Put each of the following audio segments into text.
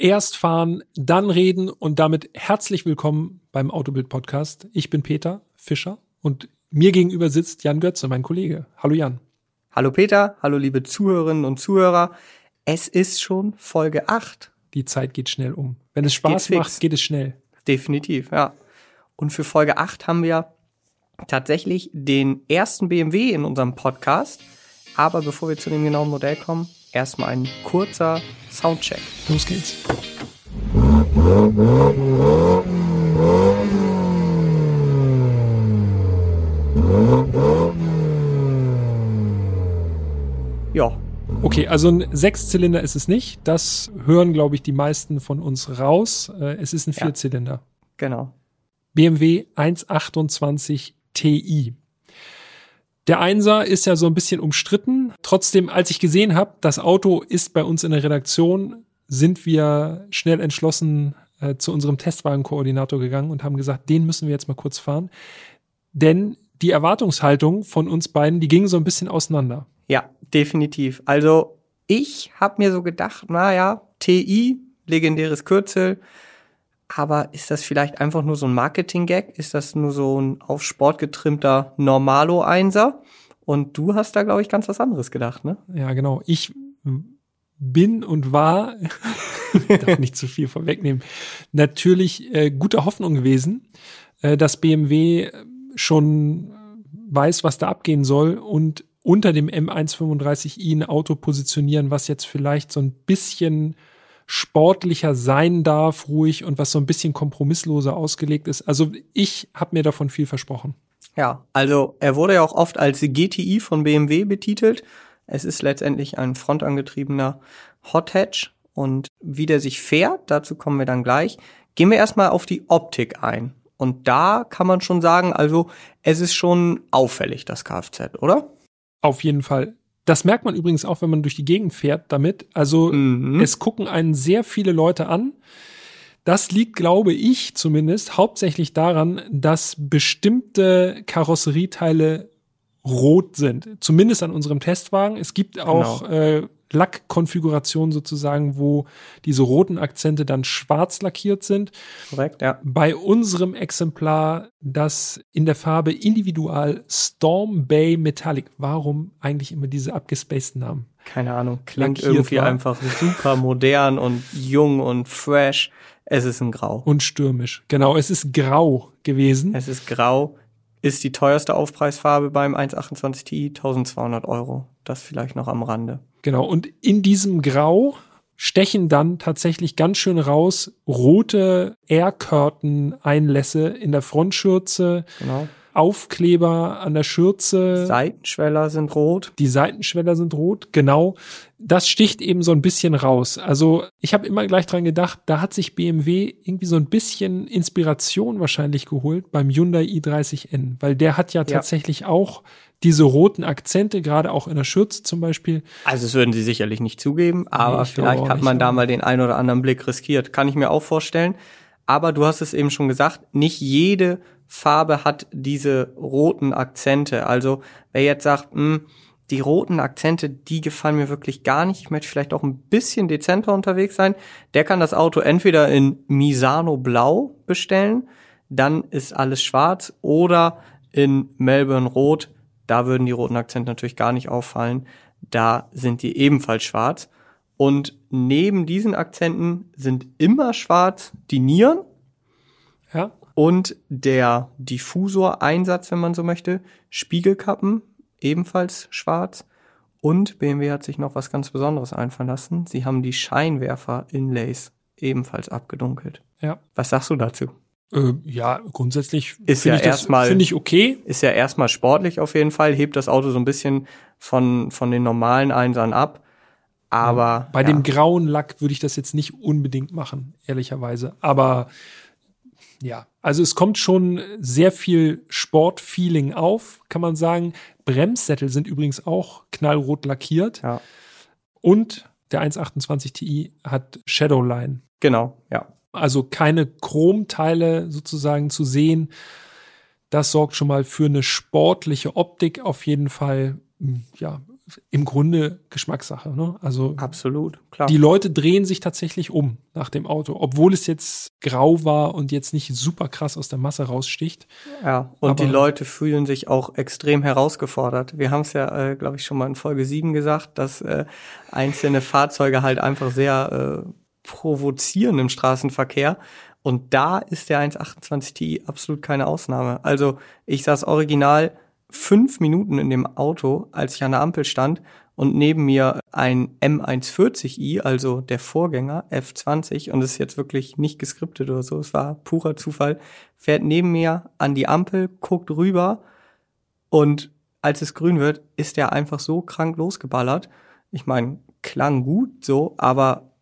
Erst fahren, dann reden und damit herzlich willkommen beim Autobild Podcast. Ich bin Peter Fischer und mir gegenüber sitzt Jan Götze, mein Kollege. Hallo Jan. Hallo Peter, hallo liebe Zuhörerinnen und Zuhörer. Es ist schon Folge 8. Die Zeit geht schnell um. Wenn es Spaß geht macht, geht es schnell. Definitiv, ja. Und für Folge 8 haben wir tatsächlich den ersten BMW in unserem Podcast. Aber bevor wir zu dem genauen Modell kommen, erstmal ein kurzer Soundcheck. Los geht's. Ja. Okay, also ein Sechszylinder ist es nicht. Das hören, glaube ich, die meisten von uns raus. Äh, es ist ein Vierzylinder. Ja, genau. BMW 128 Ti. Der Einser ist ja so ein bisschen umstritten. Trotzdem, als ich gesehen habe, das Auto ist bei uns in der Redaktion, sind wir schnell entschlossen äh, zu unserem Testwagenkoordinator gegangen und haben gesagt, den müssen wir jetzt mal kurz fahren. Denn die Erwartungshaltung von uns beiden, die ging so ein bisschen auseinander. Ja, definitiv. Also ich habe mir so gedacht, naja, TI, legendäres Kürzel, aber ist das vielleicht einfach nur so ein Marketing-Gag? Ist das nur so ein auf Sport getrimmter Normalo-Einser? Und du hast da, glaube ich, ganz was anderes gedacht, ne? Ja, genau. Ich bin und war, darf nicht zu viel vorwegnehmen, natürlich äh, guter Hoffnung gewesen, äh, dass BMW schon weiß, was da abgehen soll und unter dem M135i ein Auto positionieren, was jetzt vielleicht so ein bisschen sportlicher sein darf, ruhig und was so ein bisschen kompromissloser ausgelegt ist. Also ich habe mir davon viel versprochen. Ja, also er wurde ja auch oft als GTI von BMW betitelt. Es ist letztendlich ein frontangetriebener Hot Hatch und wie der sich fährt, dazu kommen wir dann gleich. Gehen wir erstmal auf die Optik ein. Und da kann man schon sagen, also es ist schon auffällig, das Kfz, oder? Auf jeden Fall. Das merkt man übrigens auch, wenn man durch die Gegend fährt damit. Also mhm. es gucken einen sehr viele Leute an. Das liegt, glaube ich, zumindest hauptsächlich daran, dass bestimmte Karosserieteile rot sind. Zumindest an unserem Testwagen. Es gibt auch genau. äh, Lackkonfiguration sozusagen, wo diese roten Akzente dann schwarz lackiert sind. Korrekt, ja. Bei unserem Exemplar das in der Farbe Individual Storm Bay Metallic. Warum eigentlich immer diese abgespaceden Namen? Keine Ahnung. Klingt lackiert irgendwie war. einfach super modern und jung und fresh. Es ist ein Grau. Und stürmisch. Genau, es ist grau gewesen. Es ist grau. Ist die teuerste Aufpreisfarbe beim 128 Ti 1200 Euro. Das vielleicht noch am Rande. Genau, und in diesem Grau stechen dann tatsächlich ganz schön raus rote Air Curtain Einlässe in der Frontschürze. Genau. Aufkleber an der Schürze. Seitenschweller sind rot. Die Seitenschweller sind rot, genau. Das sticht eben so ein bisschen raus. Also ich habe immer gleich dran gedacht, da hat sich BMW irgendwie so ein bisschen Inspiration wahrscheinlich geholt beim Hyundai i30N, weil der hat ja, ja. tatsächlich auch diese roten Akzente, gerade auch in der Schürze zum Beispiel. Also das würden sie sicherlich nicht zugeben, aber nee, vielleicht hat man da mal den ein oder anderen Blick riskiert. Kann ich mir auch vorstellen. Aber du hast es eben schon gesagt, nicht jede Farbe hat diese roten Akzente. Also wer jetzt sagt, mh, hm, die roten Akzente, die gefallen mir wirklich gar nicht. Ich möchte vielleicht auch ein bisschen dezenter unterwegs sein. Der kann das Auto entweder in Misano Blau bestellen, dann ist alles schwarz, oder in Melbourne Rot. Da würden die roten Akzente natürlich gar nicht auffallen. Da sind die ebenfalls schwarz. Und neben diesen Akzenten sind immer schwarz die Nieren. Und der Diffusor-Einsatz, wenn man so möchte. Spiegelkappen, ebenfalls schwarz. Und BMW hat sich noch was ganz Besonderes einfallen lassen. Sie haben die Scheinwerfer-Inlays ebenfalls abgedunkelt. Ja. Was sagst du dazu? Äh, ja, grundsätzlich ist ja erstmal finde ich okay. Ist ja erstmal sportlich auf jeden Fall, hebt das Auto so ein bisschen von von den normalen Einsern ab. Aber ja, bei ja. dem grauen Lack würde ich das jetzt nicht unbedingt machen, ehrlicherweise. Aber ja, also es kommt schon sehr viel Sportfeeling auf, kann man sagen. Bremssättel sind übrigens auch knallrot lackiert. Ja. Und der 128 Ti hat Shadowline. Genau, ja. Also keine Chromteile sozusagen zu sehen. Das sorgt schon mal für eine sportliche Optik auf jeden Fall. Hm, ja, im Grunde Geschmackssache. Ne? Also absolut, klar. Die Leute drehen sich tatsächlich um nach dem Auto, obwohl es jetzt grau war und jetzt nicht super krass aus der Masse raussticht. Ja, und Aber die Leute fühlen sich auch extrem herausgefordert. Wir haben es ja, äh, glaube ich, schon mal in Folge 7 gesagt, dass äh, einzelne Fahrzeuge halt einfach sehr äh, provozieren im Straßenverkehr. Und da ist der 1.28 Ti absolut keine Ausnahme. Also ich saß original fünf Minuten in dem Auto, als ich an der Ampel stand und neben mir ein M140i, also der Vorgänger F20 und es ist jetzt wirklich nicht geskriptet oder so, es war purer Zufall, fährt neben mir an die Ampel, guckt rüber und als es grün wird, ist er einfach so krank losgeballert. Ich meine, klang gut so, aber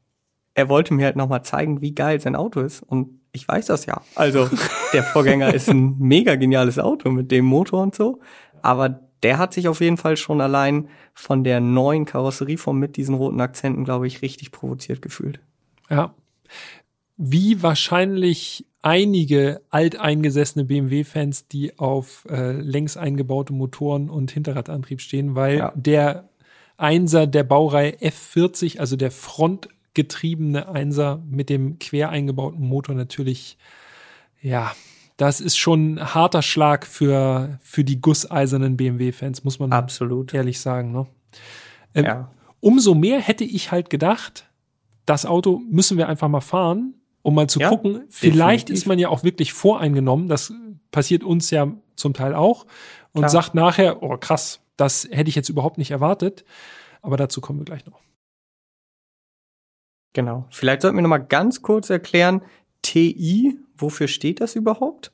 er wollte mir halt nochmal zeigen, wie geil sein Auto ist und ich weiß das ja. Also der Vorgänger ist ein mega geniales Auto mit dem Motor und so. Aber der hat sich auf jeden Fall schon allein von der neuen Karosserieform mit diesen roten Akzenten, glaube ich, richtig provoziert gefühlt. Ja. Wie wahrscheinlich einige alteingesessene BMW-Fans, die auf äh, längs eingebaute Motoren und Hinterradantrieb stehen, weil ja. der Einser der Baureihe F40, also der Front getriebene Einser mit dem quer eingebauten Motor natürlich, ja, das ist schon ein harter Schlag für, für die gusseisernen BMW-Fans, muss man Absolut. ehrlich sagen. Ne? Ähm, ja. Umso mehr hätte ich halt gedacht, das Auto müssen wir einfach mal fahren, um mal zu ja, gucken. Vielleicht definitiv. ist man ja auch wirklich voreingenommen. Das passiert uns ja zum Teil auch. Und Klar. sagt nachher, oh krass, das hätte ich jetzt überhaupt nicht erwartet. Aber dazu kommen wir gleich noch. Genau. Vielleicht sollten wir noch mal ganz kurz erklären, TI, wofür steht das überhaupt?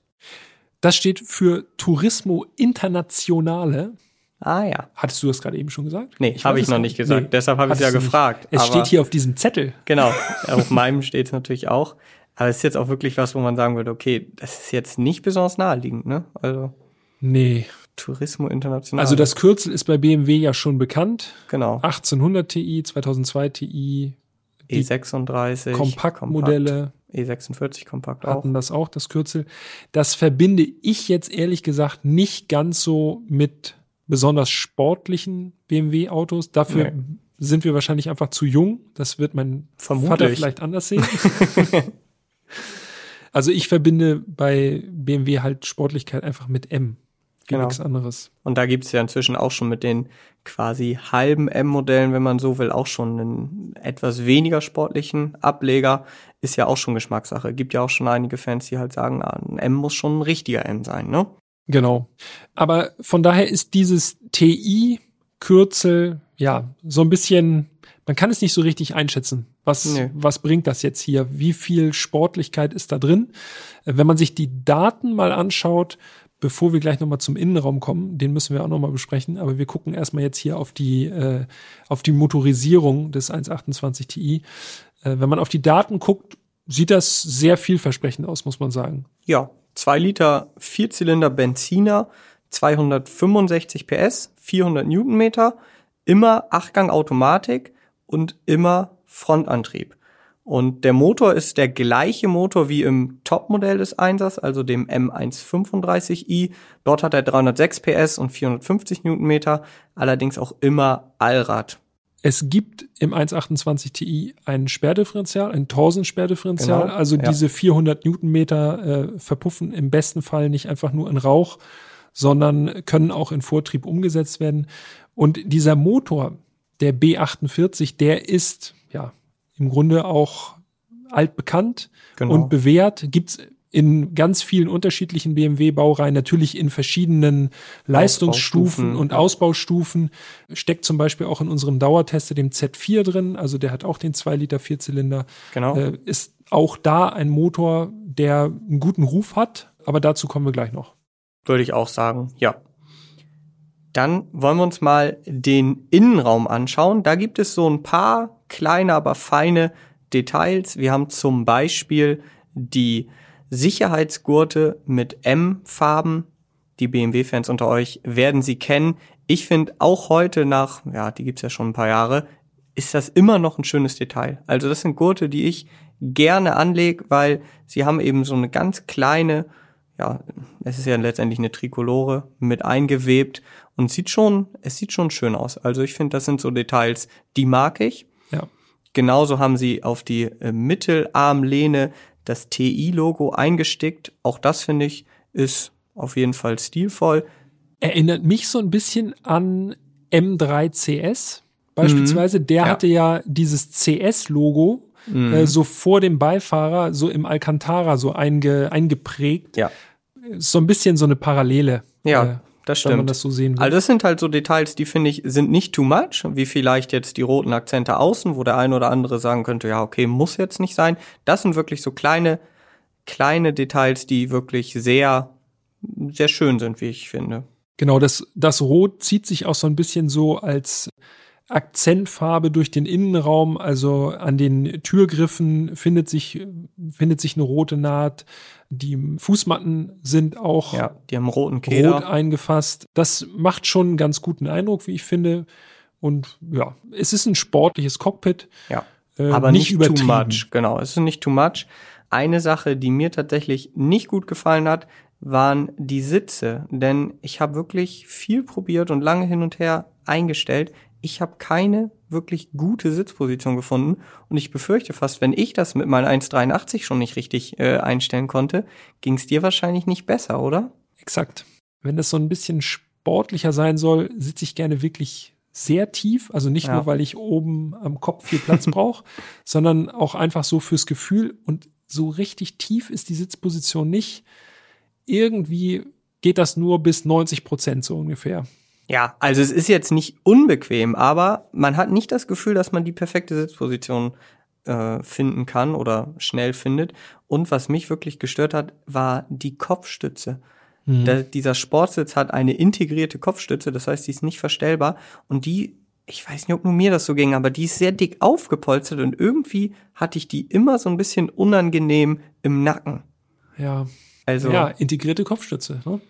Das steht für Turismo Internationale. Ah ja. Hattest du das gerade eben schon gesagt? Nee, habe ich noch nicht gesagt. Nee, Deshalb habe ich es ja gefragt. Es steht hier auf diesem Zettel. Genau. auf meinem steht es natürlich auch. Aber es ist jetzt auch wirklich was, wo man sagen würde, okay, das ist jetzt nicht besonders naheliegend, ne? Also. Nee. Turismo International. Also das Kürzel ist bei BMW ja schon bekannt. Genau. 1800 Ti, 2002 Ti, E36, Kompaktmodelle. E46 Kompakt auch. Hatten das auch, das Kürzel. Das verbinde ich jetzt ehrlich gesagt nicht ganz so mit besonders sportlichen BMW-Autos. Dafür nee. sind wir wahrscheinlich einfach zu jung. Das wird mein Vermutlich. Vater vielleicht anders sehen. also ich verbinde bei BMW halt Sportlichkeit einfach mit M genau. nichts anderes. Und da gibt es ja inzwischen auch schon mit den quasi halben M-Modellen, wenn man so will, auch schon einen etwas weniger sportlichen Ableger. Ist ja auch schon Geschmackssache. Gibt ja auch schon einige Fans, die halt sagen, ah, ein M muss schon ein richtiger M sein, ne? Genau. Aber von daher ist dieses TI-Kürzel, ja, so ein bisschen, man kann es nicht so richtig einschätzen. Was, nee. was bringt das jetzt hier? Wie viel Sportlichkeit ist da drin? Wenn man sich die Daten mal anschaut, bevor wir gleich nochmal zum Innenraum kommen, den müssen wir auch nochmal besprechen, aber wir gucken erstmal jetzt hier auf die, äh, auf die Motorisierung des 128 Ti. Äh, wenn man auf die Daten guckt, sieht das sehr vielversprechend aus, muss man sagen. Ja, zwei Liter Vierzylinder Benziner, 265 PS, 400 Newtonmeter, immer Achtgang Automatik und immer Frontantrieb. Und der Motor ist der gleiche Motor wie im Topmodell des Einsers, also dem M135i. Dort hat er 306 PS und 450 Newtonmeter, allerdings auch immer Allrad. Es gibt im 128 Ti ein Sperrdifferential, ein Torsen-Sperrdifferential. Genau, also ja. diese 400 Newtonmeter äh, verpuffen im besten Fall nicht einfach nur in Rauch, sondern können auch in Vortrieb umgesetzt werden. Und dieser Motor, der B48, der ist, ja, im Grunde auch altbekannt genau. und bewährt. Gibt's in ganz vielen unterschiedlichen BMW-Baureihen, natürlich in verschiedenen Leistungsstufen und. Ausbaustufen. Steckt zum Beispiel auch in unserem Dauertester dem Z4 drin, also der hat auch den 2 Liter Vierzylinder. Genau. Äh, ist auch da ein Motor, der einen guten Ruf hat, aber dazu kommen wir gleich noch. Würde ich auch sagen, ja. Dann wollen wir uns mal den Innenraum anschauen. Da gibt es so ein paar kleine, aber feine Details. Wir haben zum Beispiel die Sicherheitsgurte mit M-Farben. Die BMW-Fans unter euch werden sie kennen. Ich finde auch heute nach, ja, die gibt's ja schon ein paar Jahre, ist das immer noch ein schönes Detail. Also das sind Gurte, die ich gerne anlege, weil sie haben eben so eine ganz kleine ja, es ist ja letztendlich eine Trikolore mit eingewebt und sieht schon, es sieht schon schön aus. Also ich finde, das sind so Details, die mag ich. Ja. Genauso haben sie auf die äh, Mittelarmlehne das TI-Logo eingestickt. Auch das finde ich ist auf jeden Fall stilvoll. Erinnert mich so ein bisschen an M3CS beispielsweise. Mhm. Der ja. hatte ja dieses CS-Logo mhm. äh, so vor dem Beifahrer, so im Alcantara so einge, eingeprägt. Ja. So ein bisschen so eine Parallele. Ja. Äh, das stimmt. Wenn man das so sehen will. Also das sind halt so Details, die finde ich sind nicht too much, wie vielleicht jetzt die roten Akzente außen, wo der eine oder andere sagen könnte, ja, okay, muss jetzt nicht sein. Das sind wirklich so kleine kleine Details, die wirklich sehr sehr schön sind, wie ich finde. Genau, das das Rot zieht sich auch so ein bisschen so als Akzentfarbe durch den Innenraum, also an den Türgriffen findet sich, findet sich eine rote Naht. Die Fußmatten sind auch ja, die haben roten Keder. rot eingefasst. Das macht schon einen ganz guten Eindruck, wie ich finde. Und ja, es ist ein sportliches Cockpit. Ja. Äh, aber nicht, nicht too much. Genau, es ist nicht too much. Eine Sache, die mir tatsächlich nicht gut gefallen hat, waren die Sitze. Denn ich habe wirklich viel probiert und lange hin und her eingestellt ich habe keine wirklich gute Sitzposition gefunden und ich befürchte fast, wenn ich das mit meinen 1,83 schon nicht richtig äh, einstellen konnte, ging es dir wahrscheinlich nicht besser, oder? Exakt. Wenn das so ein bisschen sportlicher sein soll, sitze ich gerne wirklich sehr tief, also nicht ja. nur, weil ich oben am Kopf viel Platz brauche, sondern auch einfach so fürs Gefühl und so richtig tief ist die Sitzposition nicht. Irgendwie geht das nur bis 90 Prozent so ungefähr. Ja, also es ist jetzt nicht unbequem, aber man hat nicht das Gefühl, dass man die perfekte Sitzposition äh, finden kann oder schnell findet. Und was mich wirklich gestört hat, war die Kopfstütze. Mhm. Da, dieser Sportsitz hat eine integrierte Kopfstütze, das heißt, die ist nicht verstellbar und die ich weiß nicht, ob nur mir das so ging, aber die ist sehr dick aufgepolstert und irgendwie hatte ich die immer so ein bisschen unangenehm im Nacken. Ja. Also. Ja, integrierte Kopfstütze. Ne?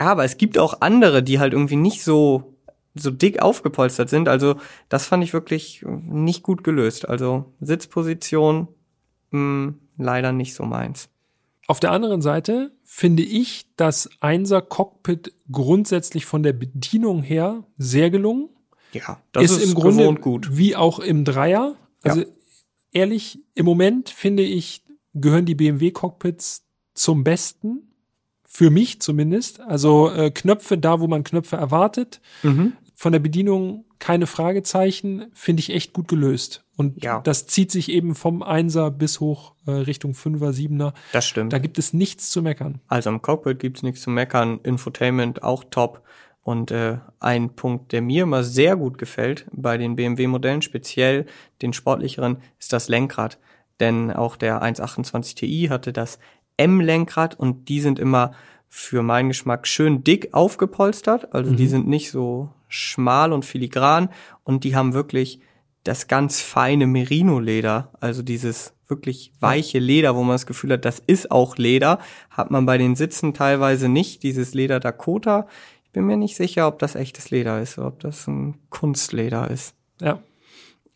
Aber es gibt auch andere, die halt irgendwie nicht so so dick aufgepolstert sind. Also das fand ich wirklich nicht gut gelöst. Also Sitzposition mh, hm, leider nicht so meins. Auf der anderen Seite finde ich das Einser Cockpit grundsätzlich von der Bedienung her sehr gelungen. Ja, das ist, ist im Grunde gut. wie auch im Dreier. Also ja. ehrlich, im Moment finde ich gehören die BMW Cockpits zum Besten für mich zumindest. Also äh, Knöpfe da, wo man Knöpfe erwartet. Mhm. Von der Bedienung keine Fragezeichen, finde ich echt gut gelöst. Und ja. das zieht sich eben vom Einser bis hoch äh, Richtung Fünfer, Siebener. Das stimmt. Da gibt es nichts zu meckern. Also im Cockpit gibt es nichts zu meckern. Infotainment auch top. Und äh, ein Punkt, der mir immer sehr gut gefällt bei den BMW-Modellen, speziell den sportlicheren, ist das Lenkrad. Denn auch der 128 Ti hatte das M-Lenkrad und die sind immer für meinen Geschmack schön dick aufgepolstert. Also mhm. die sind nicht so schmal und filigran und die haben wirklich das ganz feine Merino-Leder, also dieses wirklich weiche Leder, wo man das Gefühl hat, das ist auch Leder, hat man bei den Sitzen teilweise nicht, dieses Leder Dakota. Ich bin mir nicht sicher, ob das echtes Leder ist, ob das ein Kunstleder ist. Ja.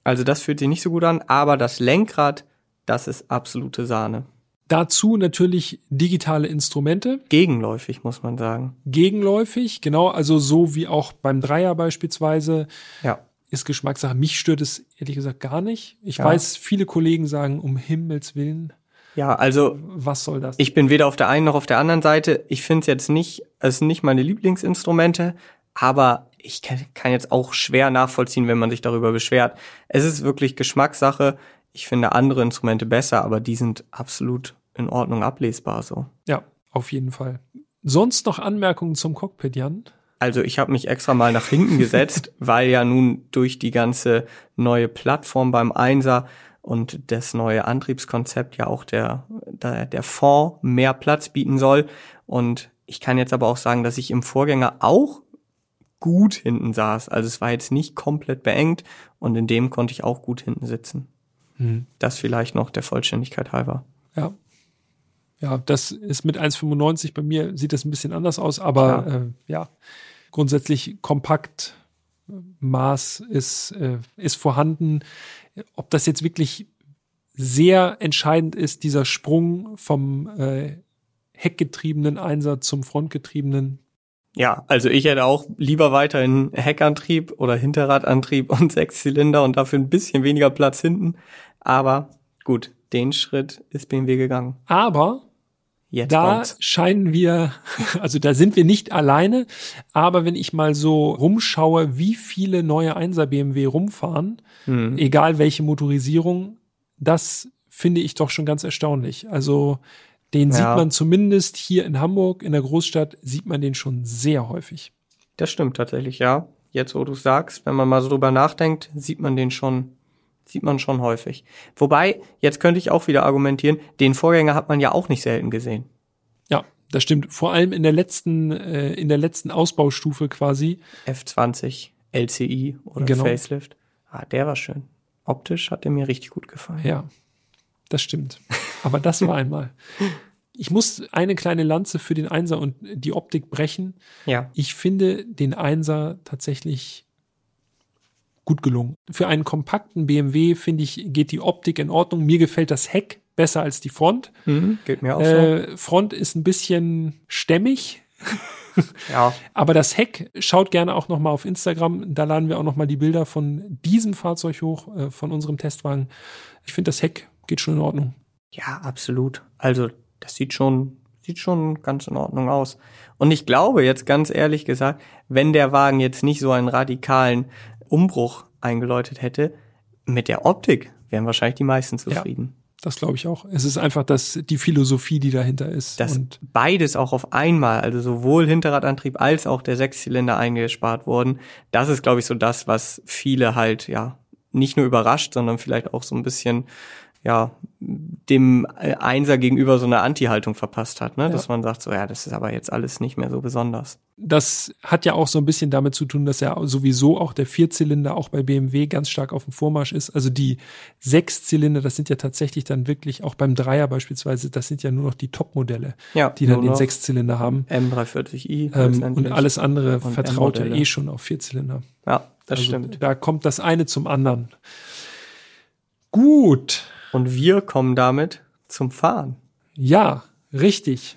Also das fühlt sich nicht so gut an, aber das Lenkrad, das ist absolute Sahne. Dazu natürlich digitale Instrumente. Gegenläufig, muss man sagen. Gegenläufig, genau, also so wie auch beim Dreier beispielsweise. Ja. Ist Geschmackssache. Mich stört es ehrlich gesagt gar nicht. Ich ja. weiß, viele Kollegen sagen, um Himmels Willen. Ja, also. Was soll das? Ich bin weder auf der einen noch auf der anderen Seite. Ich finde es jetzt nicht, es sind nicht meine Lieblingsinstrumente, aber ich kann jetzt auch schwer nachvollziehen, wenn man sich darüber beschwert. Es ist wirklich Geschmackssache. Ich finde andere Instrumente besser, aber die sind absolut in Ordnung ablesbar so. Ja, auf jeden Fall. Sonst noch Anmerkungen zum Cockpit, Jan? Also ich habe mich extra mal nach hinten gesetzt, weil ja nun durch die ganze neue Plattform beim Einser und das neue Antriebskonzept ja auch der, der, der Fond mehr Platz bieten soll. Und ich kann jetzt aber auch sagen, dass ich im Vorgänger auch gut hinten saß. Also es war jetzt nicht komplett beengt und in dem konnte ich auch gut hinten sitzen. Mhm. Das vielleicht noch der Vollständigkeit halber. Ja. Ja, das ist mit 1,95 bei mir sieht das ein bisschen anders aus, aber ja, äh, ja grundsätzlich kompakt Maß ist, äh, ist vorhanden. Ob das jetzt wirklich sehr entscheidend ist, dieser Sprung vom äh, heckgetriebenen Einser zum frontgetriebenen. Ja, also ich hätte auch lieber weiterhin Heckantrieb oder Hinterradantrieb und Sechszylinder und dafür ein bisschen weniger Platz hinten. Aber gut, den Schritt ist BMW gegangen. Aber Jetzt da kommt's. scheinen wir, also da sind wir nicht alleine, aber wenn ich mal so rumschaue, wie viele neue 1er BMW rumfahren, hm. egal welche Motorisierung, das finde ich doch schon ganz erstaunlich. Also den ja. sieht man zumindest hier in Hamburg, in der Großstadt, sieht man den schon sehr häufig. Das stimmt tatsächlich, ja. Jetzt, wo du sagst, wenn man mal so drüber nachdenkt, sieht man den schon, sieht man schon häufig. Wobei, jetzt könnte ich auch wieder argumentieren, den Vorgänger hat man ja auch nicht selten gesehen. Ja, das stimmt. Vor allem in der letzten, äh, in der letzten Ausbaustufe quasi. F20, LCI oder genau. Facelift. Ah, der war schön. Optisch hat er mir richtig gut gefallen. Ja, das stimmt. Aber das war einmal. Ich muss eine kleine Lanze für den Einser und die Optik brechen. Ja. Ich finde den Einser tatsächlich gut gelungen. Für einen kompakten BMW finde ich, geht die Optik in Ordnung. Mir gefällt das Heck besser als die Front. Mhm, geht mir auch äh, so. Front ist ein bisschen stämmig. ja. Aber das Heck schaut gerne auch noch mal auf Instagram. Da laden wir auch noch mal die Bilder von diesem Fahrzeug hoch, äh, von unserem Testwagen. Ich finde das Heck geht schon in Ordnung. Ja, absolut. Also, das sieht schon, sieht schon ganz in Ordnung aus. Und ich glaube jetzt ganz ehrlich gesagt, wenn der Wagen jetzt nicht so einen radikalen Umbruch eingeläutet hätte, mit der Optik wären wahrscheinlich die meisten zufrieden. Ja. Das glaube ich auch. Es ist einfach das, die Philosophie, die dahinter ist. Dass und beides auch auf einmal, also sowohl Hinterradantrieb als auch der Sechszylinder eingespart wurden, das ist, glaube ich, so das, was viele halt, ja, nicht nur überrascht, sondern vielleicht auch so ein bisschen ja, dem äh, Einser gegenüber so eine Anti-Haltung verpasst hat, ne? Ja. dass man sagt, so ja, das ist aber jetzt alles nicht mehr so besonders. Das hat ja auch so ein bisschen damit zu tun, dass ja sowieso auch der Vierzylinder auch bei BMW ganz stark auf dem Vormarsch ist. Also die Sechszylinder, das sind ja tatsächlich dann wirklich auch beim Dreier beispielsweise, das sind ja nur noch die Top-Modelle, ja, die dann den Sechszylinder haben. M340i. Ähm, und alles andere und vertraut ja eh schon auf Vierzylinder. Ja, das also stimmt. Da kommt das eine zum anderen. Gut. Und wir kommen damit zum Fahren. Ja, richtig.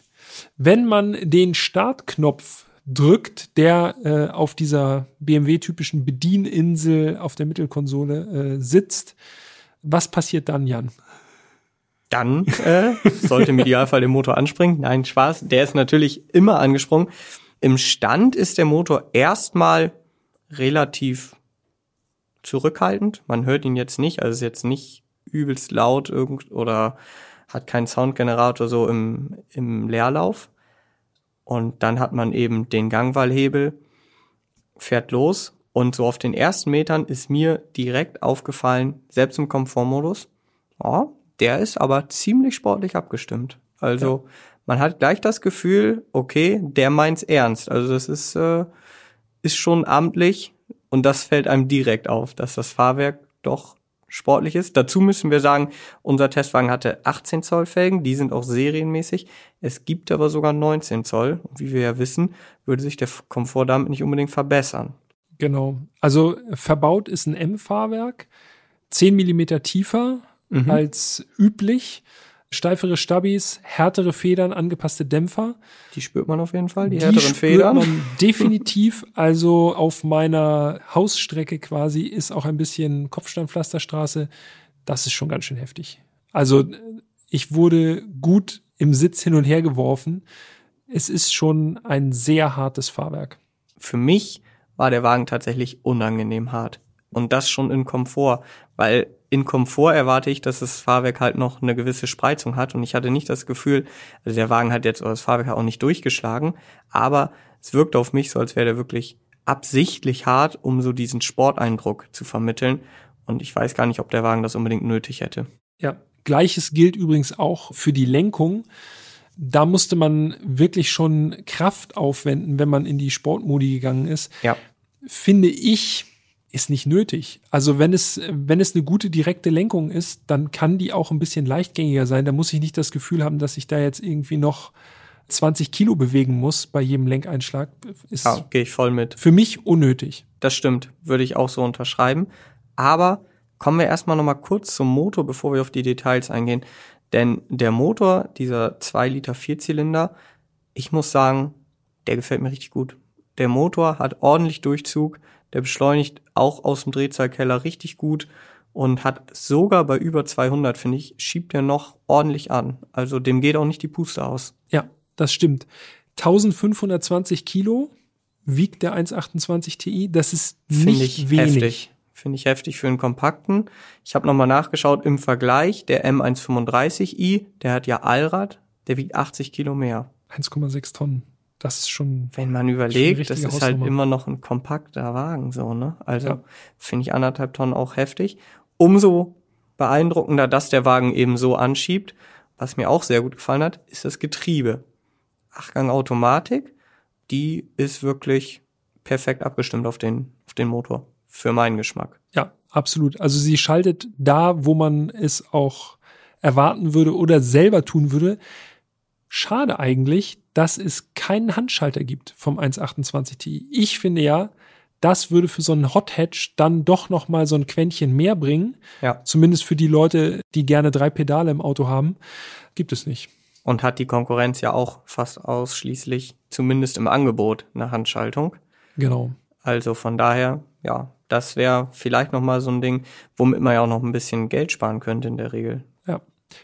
Wenn man den Startknopf drückt, der äh, auf dieser BMW-typischen Bedieninsel auf der Mittelkonsole äh, sitzt, was passiert dann, Jan? Dann äh, sollte im Idealfall der Motor anspringen. Nein, Spaß. Der ist natürlich immer angesprungen. Im Stand ist der Motor erstmal relativ zurückhaltend. Man hört ihn jetzt nicht, also ist jetzt nicht übelst laut irgend oder hat keinen Soundgenerator so im, im Leerlauf. Und dann hat man eben den Gangwallhebel, fährt los und so auf den ersten Metern ist mir direkt aufgefallen, selbst im Komfortmodus, oh, der ist aber ziemlich sportlich abgestimmt. Also ja. man hat gleich das Gefühl, okay, der meint's ernst. Also das ist, äh, ist schon amtlich und das fällt einem direkt auf, dass das Fahrwerk doch sportlich ist. Dazu müssen wir sagen, unser Testwagen hatte 18 Zoll Felgen, die sind auch serienmäßig. Es gibt aber sogar 19 Zoll. Und wie wir ja wissen, würde sich der Komfort damit nicht unbedingt verbessern. Genau. Also verbaut ist ein M-Fahrwerk, 10 Millimeter tiefer mhm. als üblich steifere Stabis, härtere Federn, angepasste Dämpfer. Die spürt man auf jeden Fall, die, die härteren Federn. Man definitiv. Also auf meiner Hausstrecke quasi ist auch ein bisschen Kopfsteinpflasterstraße. Das ist schon ganz schön heftig. Also ich wurde gut im Sitz hin und her geworfen. Es ist schon ein sehr hartes Fahrwerk. Für mich war der Wagen tatsächlich unangenehm hart. Und das schon in Komfort, weil in Komfort erwarte ich, dass das Fahrwerk halt noch eine gewisse Spreizung hat und ich hatte nicht das Gefühl, also der Wagen hat jetzt das Fahrwerk auch nicht durchgeschlagen, aber es wirkt auf mich so, als wäre der wirklich absichtlich hart, um so diesen Sporteindruck zu vermitteln und ich weiß gar nicht, ob der Wagen das unbedingt nötig hätte. Ja, gleiches gilt übrigens auch für die Lenkung. Da musste man wirklich schon Kraft aufwenden, wenn man in die Sportmodi gegangen ist. Ja. Finde ich, ist nicht nötig. Also wenn es, wenn es eine gute direkte Lenkung ist, dann kann die auch ein bisschen leichtgängiger sein. Da muss ich nicht das Gefühl haben, dass ich da jetzt irgendwie noch 20 Kilo bewegen muss bei jedem Lenkeinschlag. Ist ja, gehe ich voll mit. Für mich unnötig. Das stimmt, würde ich auch so unterschreiben. Aber kommen wir erstmal noch mal kurz zum Motor, bevor wir auf die Details eingehen. Denn der Motor, dieser 2 Liter Vierzylinder, ich muss sagen, der gefällt mir richtig gut. Der Motor hat ordentlich Durchzug, der beschleunigt auch aus dem Drehzahlkeller richtig gut und hat sogar bei über 200, finde ich, schiebt er noch ordentlich an. Also dem geht auch nicht die Puste aus. Ja, das stimmt. 1520 Kilo wiegt der 128 Ti. Das ist nicht ich wenig. Heftig. Finde ich heftig für einen kompakten. Ich habe nochmal nachgeschaut im Vergleich. Der M135i, der hat ja Allrad, der wiegt 80 Kilo mehr. 1,6 Tonnen. Das ist schon. Wenn man überlegt, das ist halt immer noch ein kompakter Wagen, so, ne? Also ja. finde ich anderthalb Tonnen auch heftig. Umso beeindruckender, dass der Wagen eben so anschiebt. Was mir auch sehr gut gefallen hat, ist das Getriebe. Achtgang Automatik, die ist wirklich perfekt abgestimmt auf den, auf den Motor. Für meinen Geschmack. Ja, absolut. Also sie schaltet da, wo man es auch erwarten würde oder selber tun würde. Schade eigentlich, dass es keinen Handschalter gibt vom 128 Ti. Ich finde ja, das würde für so einen Hot Hatch dann doch noch mal so ein Quäntchen mehr bringen. Ja. Zumindest für die Leute, die gerne drei Pedale im Auto haben, gibt es nicht. Und hat die Konkurrenz ja auch fast ausschließlich, zumindest im Angebot, eine Handschaltung. Genau. Also von daher, ja, das wäre vielleicht noch mal so ein Ding, womit man ja auch noch ein bisschen Geld sparen könnte in der Regel.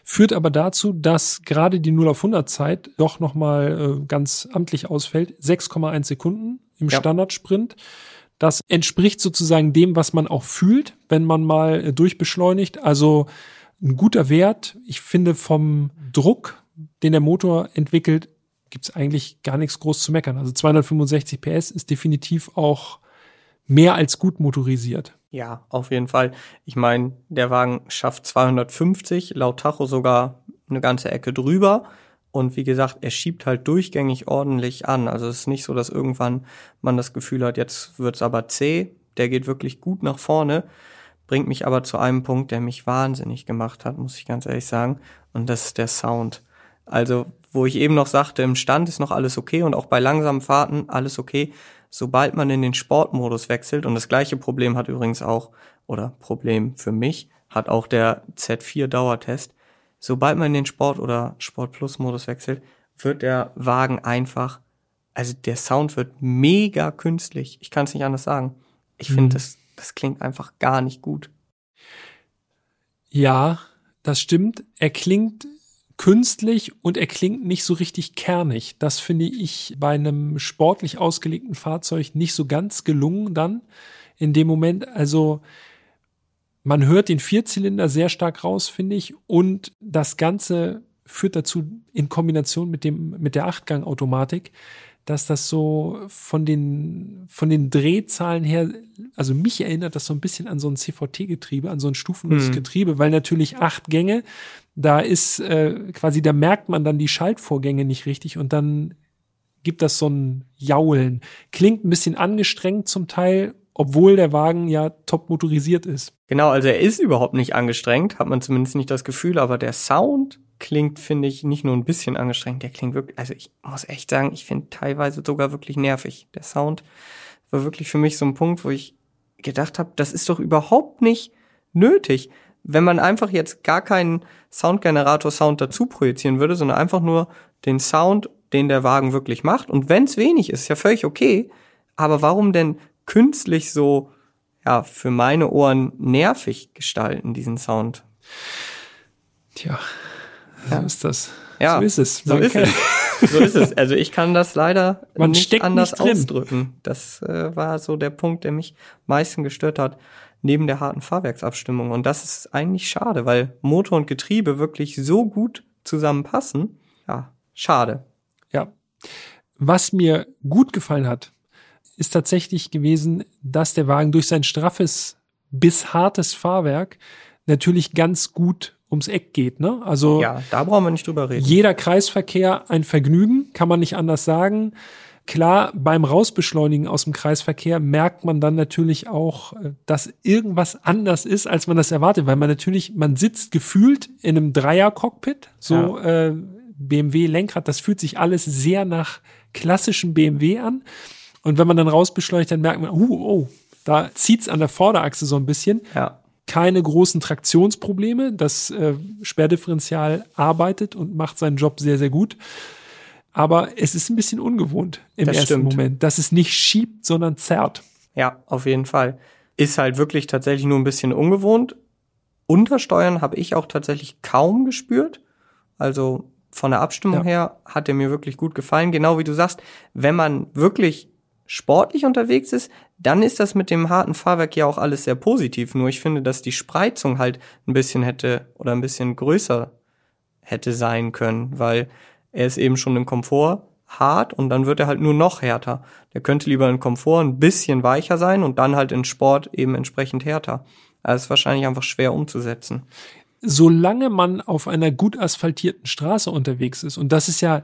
Führt aber dazu, dass gerade die 0 auf 100 Zeit doch noch mal äh, ganz amtlich ausfällt. 6,1 Sekunden im ja. Standardsprint. Das entspricht sozusagen dem, was man auch fühlt, wenn man mal äh, durchbeschleunigt. Also ein guter Wert. Ich finde vom Druck, den der Motor entwickelt, gibt es eigentlich gar nichts groß zu meckern. Also 265 PS ist definitiv auch mehr als gut motorisiert. Ja, auf jeden Fall. Ich meine, der Wagen schafft 250, laut Tacho sogar eine ganze Ecke drüber. Und wie gesagt, er schiebt halt durchgängig ordentlich an. Also es ist nicht so, dass irgendwann man das Gefühl hat, jetzt wird's aber zäh. Der geht wirklich gut nach vorne. Bringt mich aber zu einem Punkt, der mich wahnsinnig gemacht hat, muss ich ganz ehrlich sagen. Und das ist der Sound. Also, wo ich eben noch sagte, im Stand ist noch alles okay und auch bei langsamen Fahrten alles okay. Sobald man in den Sportmodus wechselt, und das gleiche Problem hat übrigens auch, oder Problem für mich, hat auch der Z4 Dauertest, sobald man in den Sport- oder Sport-Plus-Modus wechselt, wird der Wagen einfach, also der Sound wird mega künstlich. Ich kann es nicht anders sagen. Ich finde, mhm. das, das klingt einfach gar nicht gut. Ja, das stimmt. Er klingt künstlich und er klingt nicht so richtig kernig. Das finde ich bei einem sportlich ausgelegten Fahrzeug nicht so ganz gelungen dann in dem Moment. Also man hört den Vierzylinder sehr stark raus, finde ich. Und das Ganze führt dazu in Kombination mit dem, mit der Achtgang-Automatik, dass das so von den, von den Drehzahlen her, also mich erinnert das so ein bisschen an so ein CVT-Getriebe, an so ein stufenloses hm. Getriebe, weil natürlich acht Gänge, da ist äh, quasi, da merkt man dann die Schaltvorgänge nicht richtig und dann gibt das so ein Jaulen. Klingt ein bisschen angestrengt zum Teil obwohl der Wagen ja top motorisiert ist. Genau, also er ist überhaupt nicht angestrengt, hat man zumindest nicht das Gefühl, aber der Sound klingt, finde ich, nicht nur ein bisschen angestrengt, der klingt wirklich, also ich muss echt sagen, ich finde teilweise sogar wirklich nervig. Der Sound war wirklich für mich so ein Punkt, wo ich gedacht habe, das ist doch überhaupt nicht nötig. Wenn man einfach jetzt gar keinen Soundgenerator-Sound dazu projizieren würde, sondern einfach nur den Sound, den der Wagen wirklich macht. Und wenn es wenig ist, ist ja völlig okay. Aber warum denn künstlich so, ja, für meine Ohren nervig gestalten, diesen Sound. Tja, so ja. ist das. Ja, so ist es. So ist es. so ist es. Also ich kann das leider Man nicht anders nicht ausdrücken. Das äh, war so der Punkt, der mich meisten gestört hat, neben der harten Fahrwerksabstimmung. Und das ist eigentlich schade, weil Motor und Getriebe wirklich so gut zusammenpassen. Ja, schade. Ja. Was mir gut gefallen hat, ist tatsächlich gewesen, dass der Wagen durch sein straffes bis hartes Fahrwerk natürlich ganz gut ums Eck geht. Ne? Also ja, da brauchen wir nicht drüber reden. Jeder Kreisverkehr ein Vergnügen, kann man nicht anders sagen. Klar, beim Rausbeschleunigen aus dem Kreisverkehr merkt man dann natürlich auch, dass irgendwas anders ist, als man das erwartet, weil man natürlich, man sitzt gefühlt in einem Dreier-Cockpit, so ja. äh, BMW-Lenkrad, das fühlt sich alles sehr nach klassischem BMW an. Und wenn man dann rausbeschleunigt, dann merkt man, uh, oh, da zieht's an der Vorderachse so ein bisschen. Ja. keine großen Traktionsprobleme. Das äh, Sperrdifferential arbeitet und macht seinen Job sehr, sehr gut. Aber es ist ein bisschen ungewohnt im das ersten stimmt. Moment, dass es nicht schiebt, sondern zerrt. Ja, auf jeden Fall. Ist halt wirklich tatsächlich nur ein bisschen ungewohnt. Untersteuern habe ich auch tatsächlich kaum gespürt. Also von der Abstimmung ja. her hat er mir wirklich gut gefallen. Genau wie du sagst, wenn man wirklich sportlich unterwegs ist, dann ist das mit dem harten Fahrwerk ja auch alles sehr positiv. Nur ich finde, dass die Spreizung halt ein bisschen hätte oder ein bisschen größer hätte sein können, weil er ist eben schon im Komfort hart und dann wird er halt nur noch härter. Der könnte lieber in Komfort ein bisschen weicher sein und dann halt in Sport eben entsprechend härter. Das ist wahrscheinlich einfach schwer umzusetzen. Solange man auf einer gut asphaltierten Straße unterwegs ist, und das ist ja,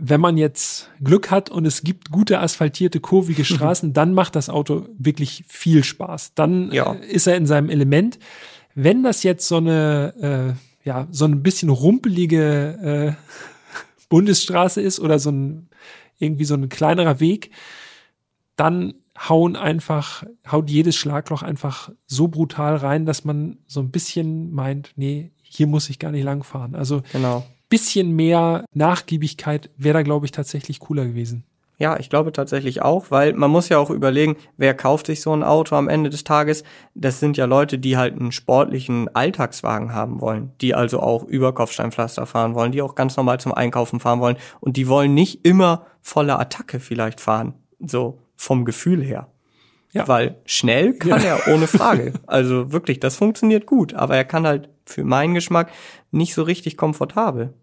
wenn man jetzt Glück hat und es gibt gute asphaltierte, kurvige Straßen, dann macht das Auto wirklich viel Spaß. Dann ja. äh, ist er in seinem Element. Wenn das jetzt so eine, äh, ja, so ein bisschen rumpelige äh, Bundesstraße ist oder so ein, irgendwie so ein kleinerer Weg, dann hauen einfach, haut jedes Schlagloch einfach so brutal rein, dass man so ein bisschen meint, nee, hier muss ich gar nicht lang fahren. Also genau. Bisschen mehr Nachgiebigkeit wäre da, glaube ich, tatsächlich cooler gewesen. Ja, ich glaube tatsächlich auch, weil man muss ja auch überlegen, wer kauft sich so ein Auto am Ende des Tages? Das sind ja Leute, die halt einen sportlichen Alltagswagen haben wollen, die also auch über Kopfsteinpflaster fahren wollen, die auch ganz normal zum Einkaufen fahren wollen und die wollen nicht immer volle Attacke vielleicht fahren. So vom Gefühl her. Ja. Weil schnell kann ja. er ohne Frage. Also wirklich, das funktioniert gut, aber er kann halt für meinen Geschmack nicht so richtig komfortabel.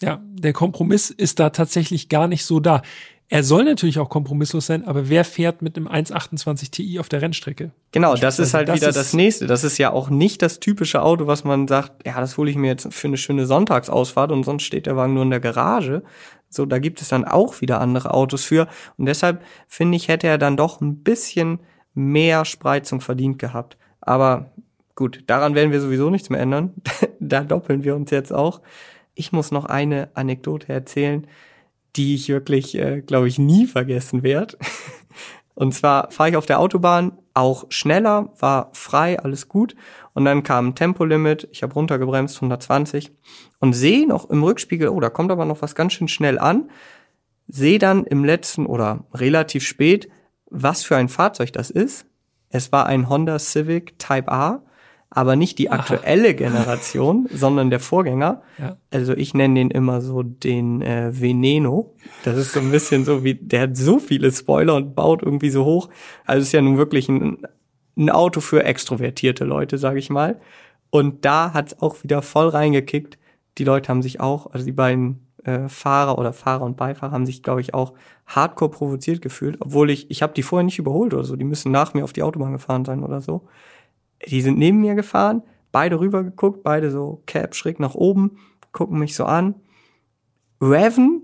Ja, der Kompromiss ist da tatsächlich gar nicht so da. Er soll natürlich auch kompromisslos sein, aber wer fährt mit einem 1,28 Ti auf der Rennstrecke? Genau, das ist halt das wieder ist das nächste. Das ist ja auch nicht das typische Auto, was man sagt, ja, das hole ich mir jetzt für eine schöne Sonntagsausfahrt und sonst steht der Wagen nur in der Garage, so, da gibt es dann auch wieder andere Autos für. Und deshalb finde ich, hätte er dann doch ein bisschen mehr Spreizung verdient gehabt. Aber gut, daran werden wir sowieso nichts mehr ändern. da doppeln wir uns jetzt auch. Ich muss noch eine Anekdote erzählen, die ich wirklich, äh, glaube ich, nie vergessen werde. Und zwar fahre ich auf der Autobahn auch schneller, war frei, alles gut. Und dann kam ein Tempolimit, ich habe runtergebremst, 120 und sehe noch im Rückspiegel, oh, da kommt aber noch was ganz schön schnell an. Sehe dann im letzten oder relativ spät, was für ein Fahrzeug das ist. Es war ein Honda Civic Type A aber nicht die aktuelle Aha. Generation, sondern der Vorgänger. Ja. Also ich nenne den immer so den äh, Veneno. Das ist so ein bisschen so wie, der hat so viele Spoiler und baut irgendwie so hoch. Also es ist ja nun wirklich ein, ein Auto für extrovertierte Leute, sage ich mal. Und da hat's auch wieder voll reingekickt. Die Leute haben sich auch, also die beiden äh, Fahrer oder Fahrer und Beifahrer haben sich, glaube ich, auch hardcore provoziert gefühlt, obwohl ich, ich habe die vorher nicht überholt oder so. Die müssen nach mir auf die Autobahn gefahren sein oder so die sind neben mir gefahren, beide rüber geguckt, beide so Cap schräg nach oben, gucken mich so an. Reven,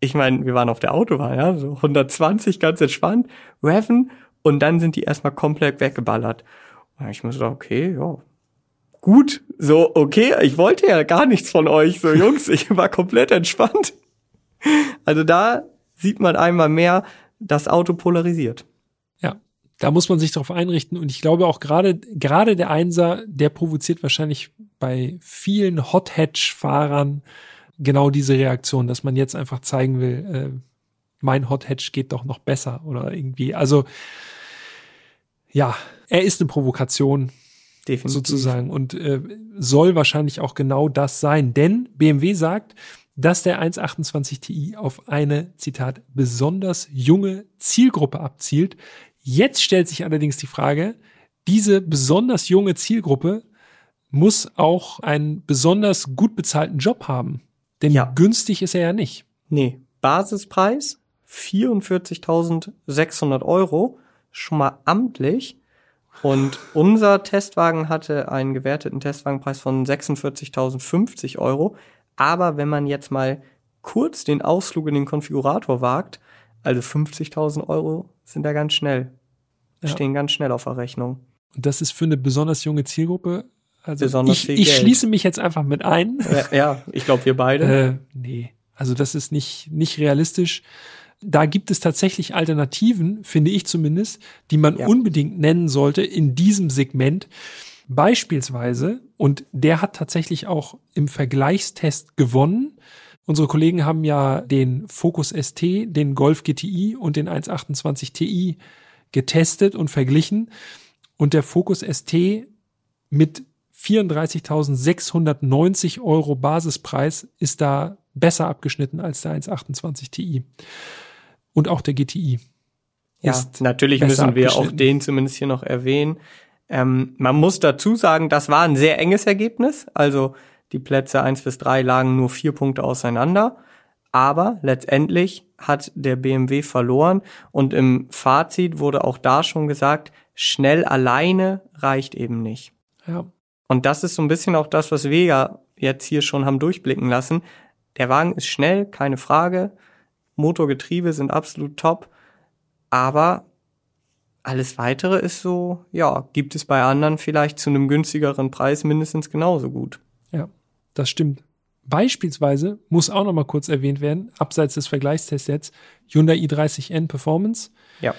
ich meine, wir waren auf der Autobahn, ja, so 120 ganz entspannt, Reven und dann sind die erstmal komplett weggeballert. Und ich muss sagen, okay, ja, gut, so, okay, ich wollte ja gar nichts von euch, so Jungs, ich war komplett entspannt. Also da sieht man einmal mehr, das Auto polarisiert da muss man sich darauf einrichten. Und ich glaube auch gerade, gerade der Einser, der provoziert wahrscheinlich bei vielen Hot Hatch Fahrern genau diese Reaktion, dass man jetzt einfach zeigen will, äh, mein Hot Hatch geht doch noch besser oder irgendwie. Also, ja, er ist eine Provokation. Definitiv. sozusagen und äh, soll wahrscheinlich auch genau das sein, denn BMW sagt, dass der 128 Ti auf eine Zitat besonders junge Zielgruppe abzielt, Jetzt stellt sich allerdings die Frage, diese besonders junge Zielgruppe muss auch einen besonders gut bezahlten Job haben. Denn ja. günstig ist er ja nicht. Nee, Basispreis 44.600 Euro, schon mal amtlich. Und unser Testwagen hatte einen gewerteten Testwagenpreis von 46.050 Euro. Aber wenn man jetzt mal kurz den Ausflug in den Konfigurator wagt, also 50.000 Euro sind da ganz schnell. Ja. Stehen ganz schnell auf der Rechnung. Und das ist für eine besonders junge Zielgruppe. Also besonders ich, viel ich schließe mich jetzt einfach mit ein. Ja, ja ich glaube, wir beide. äh, nee, also das ist nicht, nicht realistisch. Da gibt es tatsächlich Alternativen, finde ich zumindest, die man ja. unbedingt nennen sollte in diesem Segment. Beispielsweise, und der hat tatsächlich auch im Vergleichstest gewonnen. Unsere Kollegen haben ja den Focus ST, den Golf GTI und den 128 Ti getestet und verglichen. Und der Focus ST mit 34.690 Euro Basispreis ist da besser abgeschnitten als der 128 Ti. Und auch der GTI. Ja, natürlich müssen wir auch den zumindest hier noch erwähnen. Ähm, man muss dazu sagen, das war ein sehr enges Ergebnis. Also die Plätze eins bis drei lagen nur vier Punkte auseinander. Aber letztendlich hat der BMW verloren und im Fazit wurde auch da schon gesagt, schnell alleine reicht eben nicht. Ja. Und das ist so ein bisschen auch das, was wir ja jetzt hier schon haben durchblicken lassen. Der Wagen ist schnell, keine Frage. Motorgetriebe sind absolut top. Aber alles weitere ist so, ja, gibt es bei anderen vielleicht zu einem günstigeren Preis mindestens genauso gut. Das stimmt. Beispielsweise muss auch noch mal kurz erwähnt werden, abseits des Vergleichstests jetzt, Hyundai i30N Performance. Ja.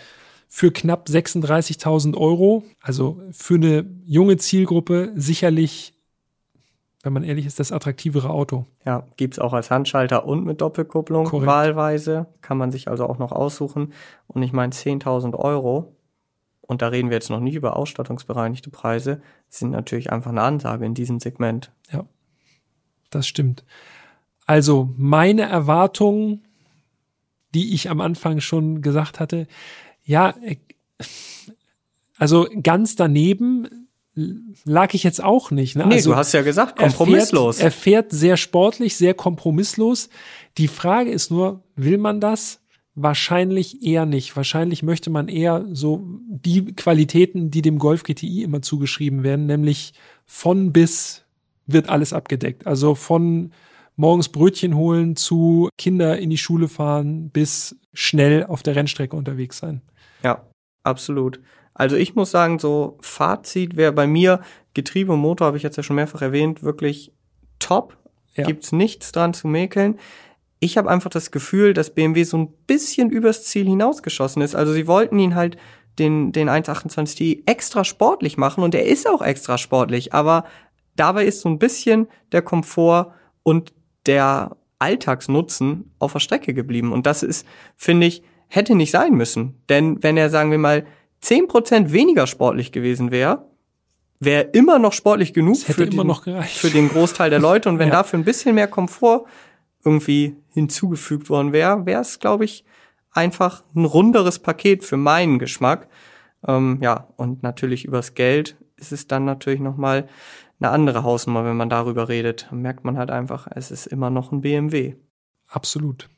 Für knapp 36.000 Euro, also für eine junge Zielgruppe sicherlich, wenn man ehrlich ist, das attraktivere Auto. Ja, gibt's auch als Handschalter und mit Doppelkupplung Korrekt. wahlweise. Kann man sich also auch noch aussuchen. Und ich meine, 10.000 Euro, und da reden wir jetzt noch nicht über ausstattungsbereinigte Preise, sind natürlich einfach eine Ansage in diesem Segment. Ja, das stimmt. Also meine Erwartungen, die ich am Anfang schon gesagt hatte, ja, äh, also ganz daneben lag ich jetzt auch nicht. Ne? Nee, also du hast ja gesagt, kompromisslos. Er fährt, er fährt sehr sportlich, sehr kompromisslos. Die Frage ist nur, will man das? Wahrscheinlich eher nicht. Wahrscheinlich möchte man eher so die Qualitäten, die dem Golf GTI immer zugeschrieben werden, nämlich von bis wird alles abgedeckt. Also von morgens Brötchen holen zu Kinder in die Schule fahren bis schnell auf der Rennstrecke unterwegs sein. Ja, absolut. Also ich muss sagen, so Fazit wäre bei mir Getriebe und Motor, habe ich jetzt ja schon mehrfach erwähnt, wirklich top. Ja. Gibt's nichts dran zu mäkeln. Ich habe einfach das Gefühl, dass BMW so ein bisschen übers Ziel hinausgeschossen ist. Also sie wollten ihn halt den, den 128i extra sportlich machen und er ist auch extra sportlich, aber dabei ist so ein bisschen der Komfort und der Alltagsnutzen auf der Strecke geblieben. Und das ist, finde ich, hätte nicht sein müssen. Denn wenn er, sagen wir mal, zehn Prozent weniger sportlich gewesen wäre, wäre immer noch sportlich genug für den, für den, Großteil der Leute. Und wenn ja. dafür ein bisschen mehr Komfort irgendwie hinzugefügt worden wäre, wäre es, glaube ich, einfach ein runderes Paket für meinen Geschmack. Ähm, ja, und natürlich übers Geld ist es dann natürlich nochmal eine andere Hausnummer, wenn man darüber redet. Dann merkt man halt einfach, es ist immer noch ein BMW. Absolut.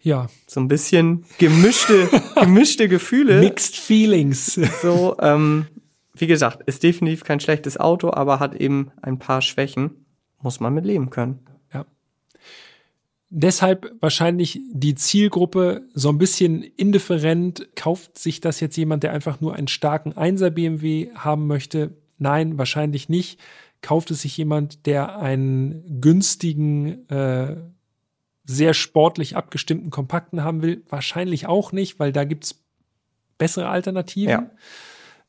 Ja. So ein bisschen gemischte, gemischte Gefühle. Mixed Feelings. So, ähm, wie gesagt, ist definitiv kein schlechtes Auto, aber hat eben ein paar Schwächen. Muss man mit leben können. Ja. Deshalb wahrscheinlich die Zielgruppe so ein bisschen indifferent. Kauft sich das jetzt jemand, der einfach nur einen starken 1er BMW haben möchte? Nein, wahrscheinlich nicht kauft es sich jemand, der einen günstigen, äh, sehr sportlich abgestimmten Kompakten haben will? Wahrscheinlich auch nicht, weil da gibt's bessere Alternativen. Ja.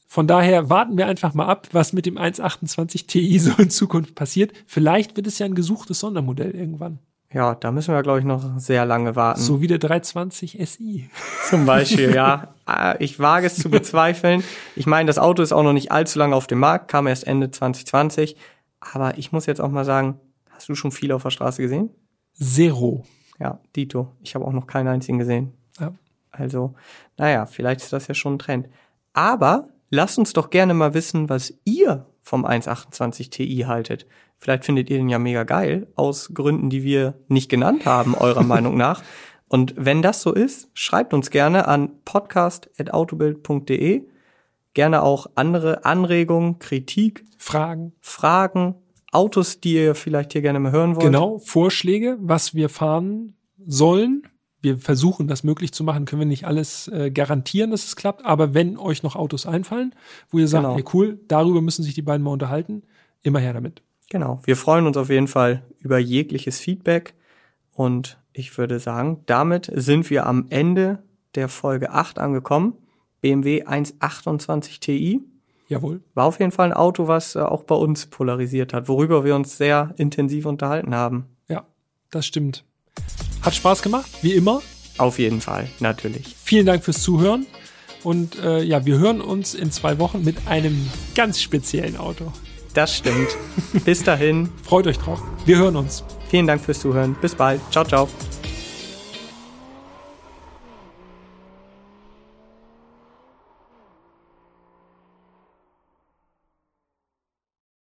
Von daher warten wir einfach mal ab, was mit dem 128 Ti so in Zukunft passiert. Vielleicht wird es ja ein gesuchtes Sondermodell irgendwann. Ja, da müssen wir, glaube ich, noch sehr lange warten. So wie der 320 SI. Zum Beispiel, ja. Ah, ich wage es zu bezweifeln. Ich meine, das Auto ist auch noch nicht allzu lange auf dem Markt, kam erst Ende 2020. Aber ich muss jetzt auch mal sagen, hast du schon viele auf der Straße gesehen? Zero. Ja, Dito. Ich habe auch noch keinen einzigen gesehen. Ja. Also, naja, vielleicht ist das ja schon ein Trend. Aber lasst uns doch gerne mal wissen, was ihr vom 128 Ti haltet. Vielleicht findet ihr den ja mega geil, aus Gründen, die wir nicht genannt haben, eurer Meinung nach. Und wenn das so ist, schreibt uns gerne an podcast.autobild.de. Gerne auch andere Anregungen, Kritik, Fragen, Fragen, Autos, die ihr vielleicht hier gerne mal hören wollt. Genau, Vorschläge, was wir fahren sollen. Wir versuchen das möglich zu machen, können wir nicht alles äh, garantieren, dass es klappt, aber wenn euch noch Autos einfallen, wo ihr sagt, genau. hey cool, darüber müssen sich die beiden mal unterhalten, immer her damit. Genau. Wir freuen uns auf jeden Fall über jegliches Feedback. Und ich würde sagen, damit sind wir am Ende der Folge 8 angekommen. BMW 128 Ti. Jawohl. War auf jeden Fall ein Auto, was äh, auch bei uns polarisiert hat, worüber wir uns sehr intensiv unterhalten haben. Ja, das stimmt. Hat Spaß gemacht, wie immer. Auf jeden Fall, natürlich. Vielen Dank fürs Zuhören. Und äh, ja, wir hören uns in zwei Wochen mit einem ganz speziellen Auto. Das stimmt. Bis dahin. Freut euch drauf. Wir hören uns. Vielen Dank fürs Zuhören. Bis bald. Ciao, ciao.